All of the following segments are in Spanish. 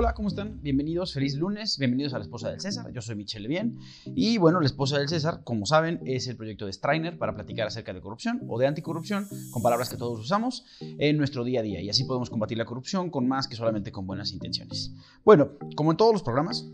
Hola, ¿cómo están? Bienvenidos, feliz lunes, bienvenidos a La Esposa del César. Yo soy Michelle Bien y bueno, La Esposa del César, como saben, es el proyecto de Strainer para platicar acerca de corrupción o de anticorrupción con palabras que todos usamos en nuestro día a día y así podemos combatir la corrupción con más que solamente con buenas intenciones. Bueno, como en todos los programas,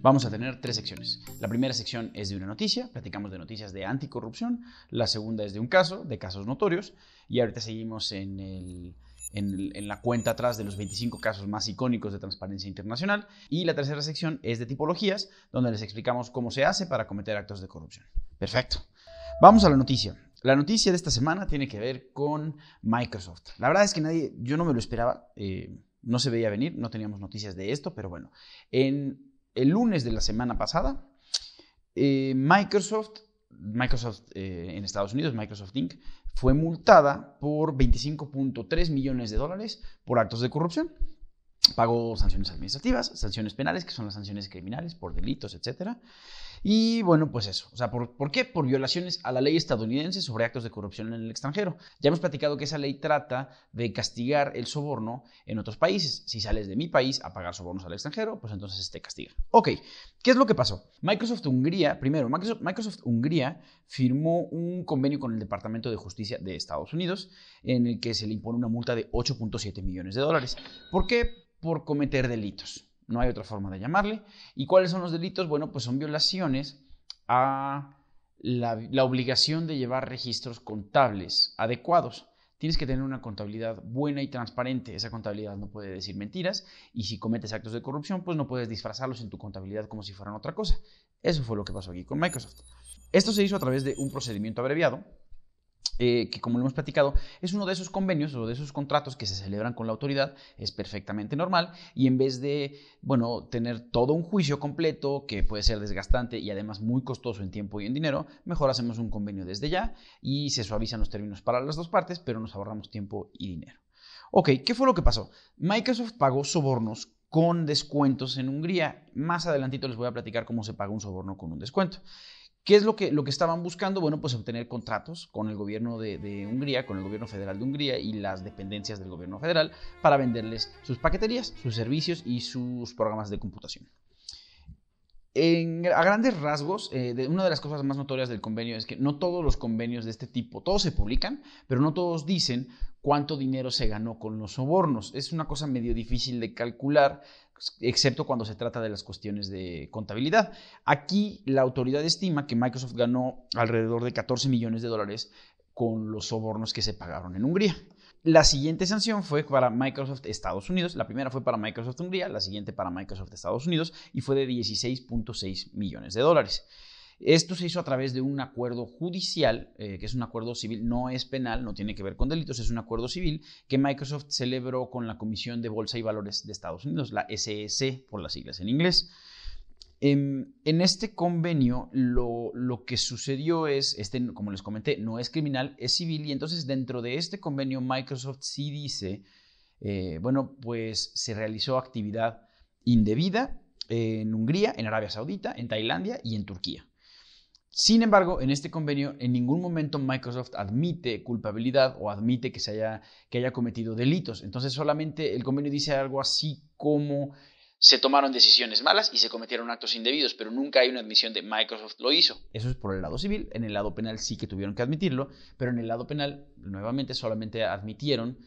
vamos a tener tres secciones. La primera sección es de una noticia, platicamos de noticias de anticorrupción. La segunda es de un caso, de casos notorios. Y ahorita seguimos en el en, la cuenta atrás de los 25 casos más icónicos de transparencia internacional. Y la tercera sección es de tipologías, donde les explicamos cómo se hace para cometer actos de corrupción. Perfecto. Vamos a la noticia. La noticia de esta semana tiene que ver con Microsoft. La verdad es que nadie, yo no me lo esperaba, eh, no se veía venir, no teníamos noticias de esto, pero bueno, en el lunes de la semana pasada, eh, Microsoft, Microsoft eh, en Estados Unidos, Microsoft Inc., fue multada por 25.3 millones de dólares por actos de corrupción. Pagó sanciones administrativas, sanciones penales, que son las sanciones criminales por delitos, etcétera, y bueno, pues eso. O sea, ¿por, ¿por, qué? Por violaciones a la ley estadounidense sobre actos de corrupción en el extranjero. Ya hemos platicado que esa ley trata de castigar el soborno en otros países. Si sales de mi país a pagar sobornos al extranjero, pues entonces te castiga. Ok, ¿qué es lo que pasó? Microsoft Hungría, primero, Microsoft, Microsoft Hungría firmó un convenio con el Departamento de Justicia de Estados Unidos en el que se le impone una multa de 8.7 millones de dólares. ¿Por qué? Por cometer delitos. No hay otra forma de llamarle. ¿Y cuáles son los delitos? Bueno, pues son violaciones a la, obligación de llevar registros contables adecuados. Tienes que tener una contabilidad buena y transparente. Esa contabilidad no puede decir mentiras y si cometes actos de corrupción, pues no puedes disfrazarlos en tu contabilidad como si fueran otra cosa. Eso fue lo que pasó aquí con Microsoft. Esto se hizo a través de un procedimiento abreviado eh, que como lo hemos platicado, es uno de esos convenios o de esos contratos que se celebran con la autoridad, es perfectamente normal y en vez de, bueno, tener todo un juicio completo que puede ser desgastante y además muy costoso en tiempo y en dinero, mejor hacemos un convenio desde ya y se suavizan los términos para las dos partes, pero nos ahorramos tiempo y dinero. Ok, ¿qué fue lo que pasó? Microsoft pagó sobornos con descuentos en Hungría. Más adelantito les voy a platicar cómo se paga un soborno con un descuento. ¿Qué es lo que, lo que estaban buscando? Bueno, pues obtener contratos con el gobierno de, Hungría, con el gobierno federal de Hungría y las dependencias del gobierno federal para venderles sus paqueterías, sus servicios y sus programas de computación. a grandes rasgos, eh, una de las cosas más notorias del convenio es que no todos los convenios de este tipo, todos se publican, pero no todos dicen cuánto dinero se ganó con los sobornos. Es una cosa medio difícil de calcular, excepto cuando se trata de las cuestiones de contabilidad. Aquí la autoridad estima que Microsoft ganó alrededor de 14 millones de dólares con los sobornos que se pagaron en Hungría. La siguiente sanción fue para Microsoft Estados Unidos. La primera fue para Microsoft Hungría, la siguiente para Microsoft Estados Unidos y fue de 16.6 millones de dólares. Esto se hizo a través de un acuerdo judicial, eh, que es un acuerdo civil, no es penal, no tiene que ver con delitos, es un acuerdo civil que Microsoft celebró con la Comisión de Bolsa y Valores de Estados Unidos, la SEC por las siglas en inglés. Em, en, este convenio lo, que sucedió es, este, como les comenté, no es criminal, es civil y entonces dentro de este convenio Microsoft sí dice, eh, bueno, pues se realizó actividad indebida en Hungría, en Arabia Saudita, en Tailandia y en Turquía. Sin embargo, en este convenio en ningún momento Microsoft admite culpabilidad o admite que, se haya, haya cometido delitos. Entonces solamente el convenio dice algo así como se tomaron decisiones malas y se cometieron actos indebidos, pero nunca hay una admisión de Microsoft lo hizo. Eso es por el lado civil. En el lado penal sí que tuvieron que admitirlo, pero en el lado penal nuevamente solamente admitieron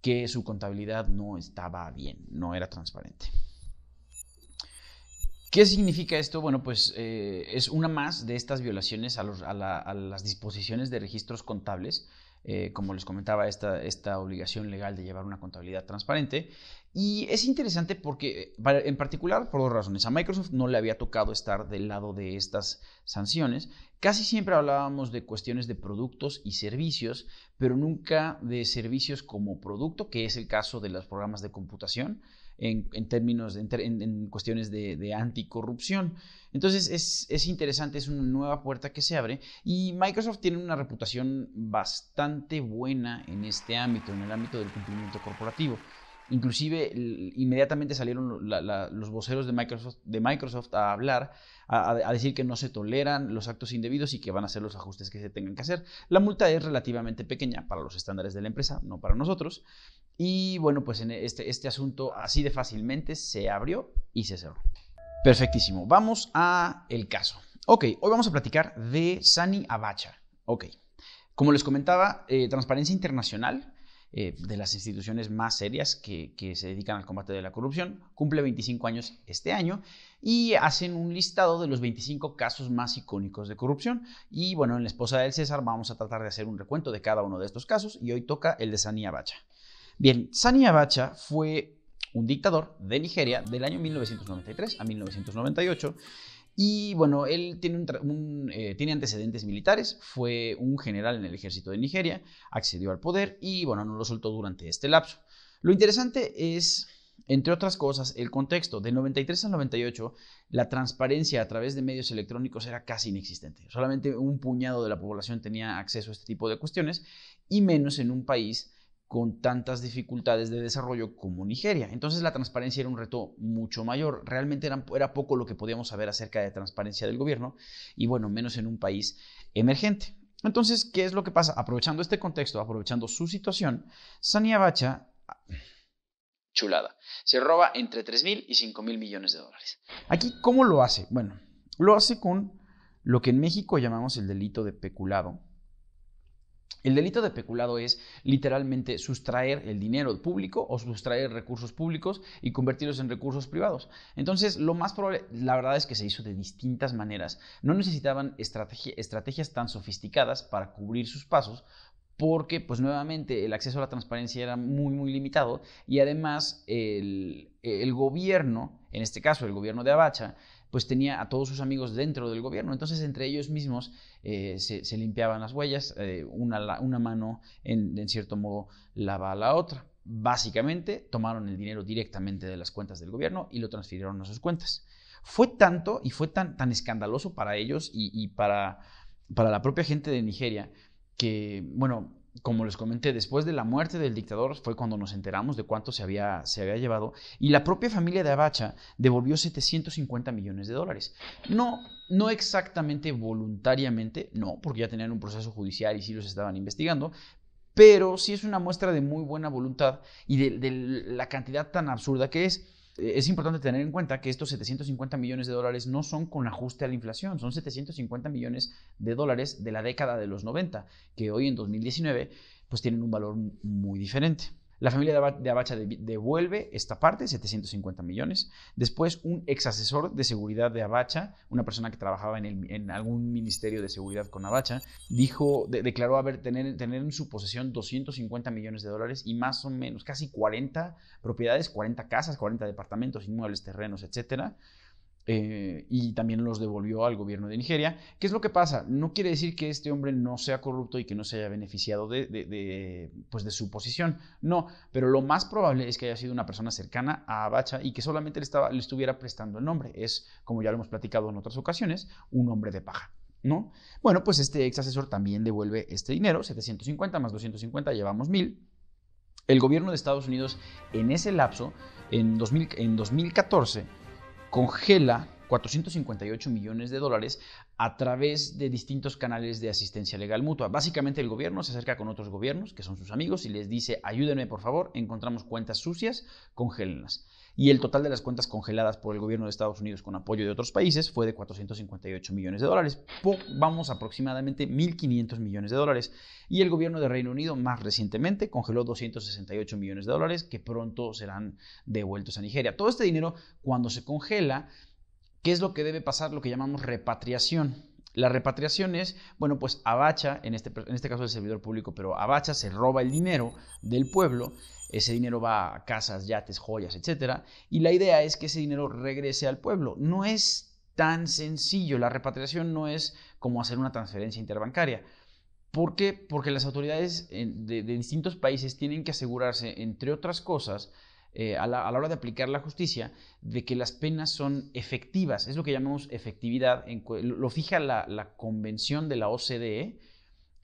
que su contabilidad no estaba bien, no era transparente. ¿Qué significa esto? Bueno, pues eh, es una más de estas violaciones a, las disposiciones de registros contables, eh, como les comentaba, esta, esta, obligación legal de llevar una contabilidad transparente. Y es interesante porque, en particular, por dos razones. A Microsoft no le había tocado estar del lado de estas sanciones. Casi siempre hablábamos de cuestiones de productos y servicios, pero nunca de servicios como producto, que es el caso de los programas de computación en, términos, en, cuestiones de, anticorrupción. Entonces es, interesante, es una nueva puerta que se abre y Microsoft tiene una reputación bastante buena en este ámbito, en el ámbito del cumplimiento corporativo. Inclusive inmediatamente salieron los voceros de Microsoft, de Microsoft a hablar, a, decir que no se toleran los actos indebidos y que van a hacer los ajustes que se tengan que hacer. La multa es relativamente pequeña para los estándares de la empresa, no para nosotros. Y bueno, pues en este, este asunto así de fácilmente se abrió y se cerró. Perfectísimo. Vamos a el caso. Ok, hoy vamos a platicar de Sani Abacha. Ok. Como les comentaba, eh, Transparencia Internacional, eh, de las instituciones más serias que, se dedican al combate de la corrupción, cumple 25 años este año y hacen un listado de los 25 casos más icónicos de corrupción. Y bueno, en la esposa del César vamos a tratar de hacer un recuento de cada uno de estos casos y hoy toca el de Sani Abacha. Bien, Sani Abacha fue un dictador de Nigeria del año 1993 a 1998. Y bueno, él tiene, eh, tiene, antecedentes militares, fue un general en el ejército de Nigeria, accedió al poder y bueno, no lo soltó durante este lapso. Lo interesante es, entre otras cosas, el contexto. De 93 al 98, la transparencia a través de medios electrónicos era casi inexistente. Solamente un puñado de la población tenía acceso a este tipo de cuestiones y menos en un país con tantas dificultades de desarrollo como Nigeria. Entonces la transparencia era un reto mucho mayor. Realmente era, poco lo que podíamos saber acerca de transparencia del gobierno y bueno, menos en un país emergente. Entonces, ¿qué es lo que pasa? Aprovechando este contexto, aprovechando su situación, Sani Abacha, chulada, se roba entre 3 mil y 5 mil millones de dólares. Aquí, ¿cómo lo hace? Bueno, lo hace con lo que en México llamamos el delito de peculado, el delito de peculado es literalmente sustraer el dinero público o sustraer recursos públicos y convertirlos en recursos privados. Entonces, lo más probable, la verdad es que se hizo de distintas maneras. No necesitaban estrategias tan sofisticadas para cubrir sus pasos porque pues nuevamente el acceso a la transparencia era muy muy limitado y además el, el gobierno, en este caso el gobierno de Abacha, pues tenía a todos sus amigos dentro del gobierno. Entonces, entre ellos mismos eh, se, limpiaban las huellas, eh, una, una, mano, en, cierto modo, lava a la otra. Básicamente, tomaron el dinero directamente de las cuentas del gobierno y lo transfirieron a sus cuentas. Fue tanto y fue tan, tan escandaloso para ellos y, y para, para la propia gente de Nigeria que, bueno, como les comenté, después de la muerte del dictador fue cuando nos enteramos de cuánto se había, se había llevado y la propia familia de Abacha devolvió 750 millones de dólares. No, no exactamente voluntariamente, no, porque ya tenían un proceso judicial y sí los estaban investigando, pero sí es una muestra de muy buena voluntad y de la cantidad tan absurda que es. Es importante tener en cuenta que estos 750 millones de dólares no son con ajuste a la inflación, son 750 millones de dólares de la década de los 90, que hoy en 2019 pues tienen un valor muy diferente. La familia de Abacha devuelve esta parte, 750 millones. Después, un ex asesor de seguridad de Abacha, una persona que trabajaba en, algún ministerio de seguridad con Abacha, dijo, declaró haber tener, tener en su posesión 250 millones de dólares y más o menos casi 40 propiedades, 40 casas, 40 departamentos, inmuebles, terrenos, etcétera, eh, y también los devolvió al gobierno de Nigeria. ¿Qué es lo que pasa? No quiere decir que este hombre no sea corrupto y que no se haya beneficiado de, pues de su posición. No, pero lo más probable es que haya sido una persona cercana a Abacha y que solamente le, estaba, estuviera prestando el nombre. Es, como ya lo hemos platicado en otras ocasiones, un hombre de paja. ¿No? Bueno, pues este ex asesor también devuelve este dinero, 750 más 250, llevamos 1000. El gobierno de Estados Unidos en ese lapso, en, 2000, en 2014, congela 458 millones de dólares a través de distintos canales de asistencia legal mutua. Básicamente el gobierno se acerca con otros gobiernos, que son sus amigos, y les dice, ayúdenme por favor, encontramos cuentas sucias, congélenlas. Y el total de las cuentas congeladas por el gobierno de Estados Unidos con apoyo de otros países fue de 458 millones de dólares. Vamos aproximadamente 1.500 millones de dólares. Y el gobierno de Reino Unido más recientemente congeló 268 millones de dólares que pronto serán devueltos a Nigeria. Todo este dinero, cuando se congela, ¿Qué es lo que debe pasar? Lo que llamamos repatriación. La repatriación es, bueno, pues Abacha, en este, en este caso el servidor público, pero Abacha se roba el dinero del pueblo, ese dinero va a casas, yates, joyas, etc. Y la idea es que ese dinero regrese al pueblo. No es tan sencillo, la repatriación no es como hacer una transferencia interbancaria. ¿Por qué? Porque las autoridades de distintos países tienen que asegurarse, entre otras cosas, eh, a, la, hora de aplicar la justicia, de que las penas son efectivas. Es lo que llamamos efectividad, lo fija la, convención de la OCDE.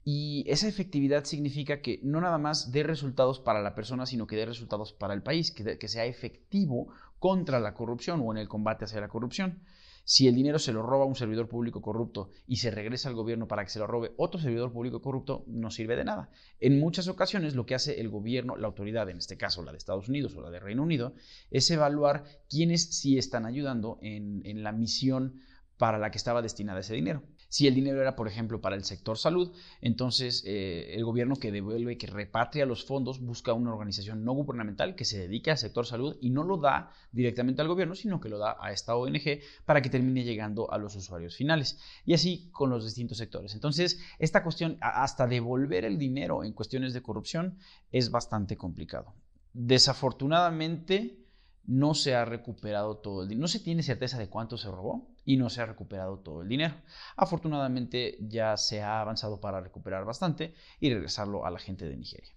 Y esa efectividad significa que no nada más dé resultados para la persona, sino que dé resultados para el país, que sea efectivo contra la corrupción o en el combate hacia la corrupción. Si el dinero se lo roba un servidor público corrupto y se regresa al gobierno para que se lo robe otro servidor público corrupto, no sirve de nada. En muchas ocasiones lo que hace el gobierno, la autoridad, en este caso la de Estados Unidos o la de Reino Unido, es evaluar quiénes sí están ayudando en, en la misión para la que estaba destinada ese dinero. Si el dinero era, por ejemplo, para el sector salud, entonces eh, el gobierno que devuelve, que repatria los fondos, busca una organización no gubernamental que se dedique al sector salud y no lo da directamente al gobierno, sino que lo da a esta ONG para que termine llegando a los usuarios finales. Y así con los distintos sectores. Entonces, esta cuestión, hasta devolver el dinero en cuestiones de corrupción, es bastante complicado. Desafortunadamente, no se ha recuperado todo el dinero. No se tiene certeza de cuánto se robó y no se ha recuperado todo el dinero. Afortunadamente ya se ha avanzado para recuperar bastante y regresarlo a la gente de Nigeria.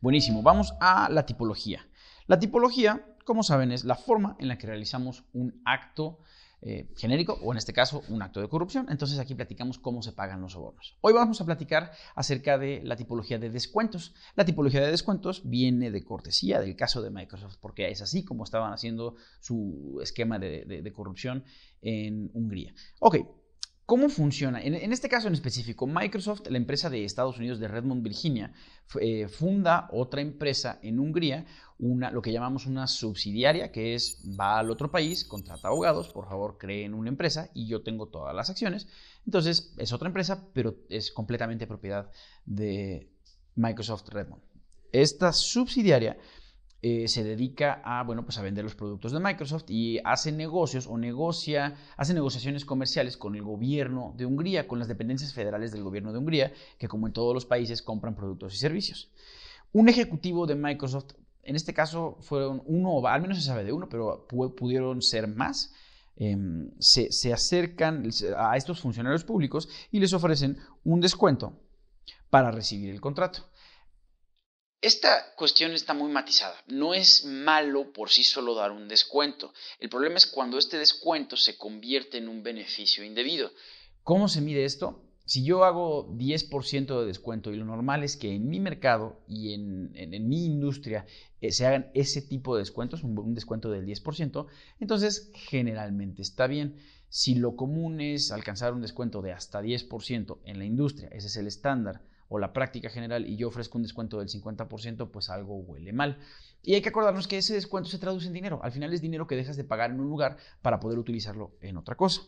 Buenísimo, vamos a la tipología. La tipología, como saben, es la forma en la que realizamos un acto eh, genérico o en este caso un acto de corrupción. Entonces aquí platicamos cómo se pagan los sobornos. Hoy vamos a platicar acerca de la tipología de descuentos. La tipología de descuentos viene de cortesía del caso de Microsoft porque es así como estaban haciendo su esquema de, de corrupción en Hungría. Ok, ¿Cómo funciona? En, este caso en específico, Microsoft, la empresa de Estados Unidos de Redmond, Virginia, eh, funda otra empresa en Hungría, lo que llamamos una subsidiaria, que es va al otro país, contrata abogados, por favor creen una empresa y yo tengo todas las acciones. Entonces es otra empresa, pero es completamente propiedad de Microsoft Redmond. Esta subsidiaria eh, se dedica a, bueno, pues a vender los productos de Microsoft y hace negocios o negocia, hace negociaciones comerciales con el gobierno de Hungría, con las dependencias federales del gobierno de Hungría, que como en todos los países compran productos y servicios. Un ejecutivo de Microsoft, en este caso fueron uno, al menos se sabe de uno, pero pudieron ser más, em, se, se acercan a estos funcionarios públicos y les ofrecen un descuento para recibir el contrato. Esta cuestión está muy matizada. No es malo por sí solo dar un descuento. El problema es cuando este descuento se convierte en un beneficio indebido. ¿Cómo se mide esto? Si yo hago 10% de descuento y lo normal es que en mi mercado y en, mi industria eh, se hagan ese tipo de descuentos, un, un descuento del 10%, entonces generalmente está bien. Si lo común es alcanzar un descuento de hasta 10% en la industria, ese es el estándar, o la práctica general y yo ofrezco un descuento del 50%, pues algo huele mal. Y hay que acordarnos que ese descuento se traduce en dinero. Al final es dinero que dejas de pagar en un lugar para poder utilizarlo en otra cosa.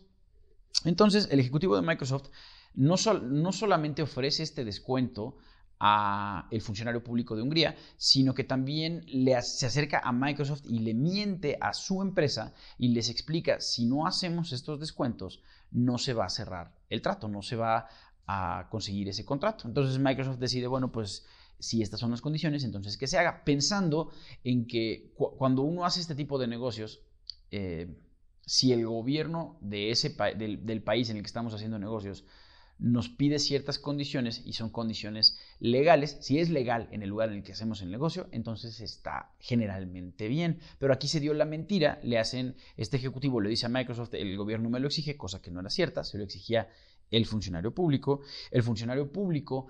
Entonces, el ejecutivo de Microsoft no, no solamente ofrece este descuento a el funcionario público de Hungría, sino que también le, se acerca a Microsoft y le miente a su empresa y les explica, si no hacemos estos descuentos, no se va a cerrar el trato, no se va a conseguir ese contrato. Entonces Microsoft decide, bueno, pues si estas son las condiciones, entonces que se haga, pensando en que cuando uno hace este tipo de negocios, eh, si el gobierno de ese del, del, país en el que estamos haciendo negocios nos pide ciertas condiciones y son condiciones legales, si es legal en el lugar en el que hacemos el negocio, entonces está generalmente bien. Pero aquí se dio la mentira, le hacen, este ejecutivo le dice a Microsoft, el gobierno me lo exige, cosa que no era cierta, se lo exigía el funcionario público. El funcionario público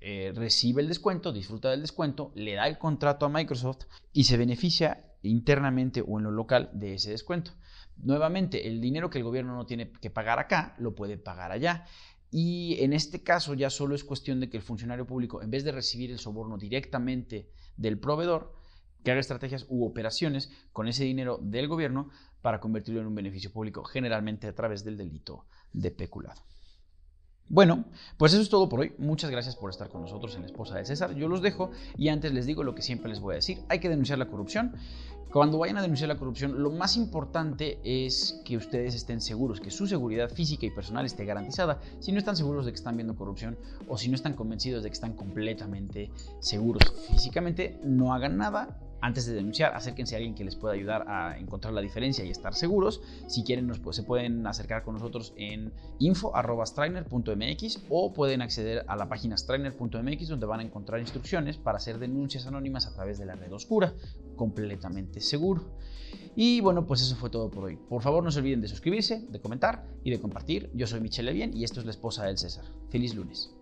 eh, recibe el descuento, disfruta del descuento, le da el contrato a Microsoft y se beneficia internamente o en lo local de ese descuento. Nuevamente, el dinero que el gobierno no tiene que pagar acá, lo puede pagar allá. Y en este caso ya solo es cuestión de que el funcionario público, en vez de recibir el soborno directamente del proveedor, que haga estrategias u operaciones con ese dinero del gobierno para convertirlo en un beneficio público, generalmente a través del delito de peculado. Bueno, pues eso es todo por hoy. Muchas gracias por estar con nosotros en la esposa de César. Yo los dejo y antes les digo lo que siempre les voy a decir. Hay que denunciar la corrupción. Cuando vayan a denunciar la corrupción, lo más importante es que ustedes estén seguros, que su seguridad física y personal esté garantizada. Si no están seguros de que están viendo corrupción o si no están convencidos de que están completamente seguros físicamente, no hagan nada antes de denunciar, acérquense a alguien que les pueda ayudar a encontrar la diferencia y estar seguros. Si quieren, se pueden acercar con nosotros en info.strainer.mx o pueden acceder a la página strainer.mx donde van a encontrar instrucciones para hacer denuncias anónimas a través de la red oscura, completamente seguro. Y bueno, pues eso fue todo por hoy. Por favor, no se olviden de suscribirse, de comentar y de compartir. Yo soy Michelle Levien y esto es la esposa del César. Feliz lunes.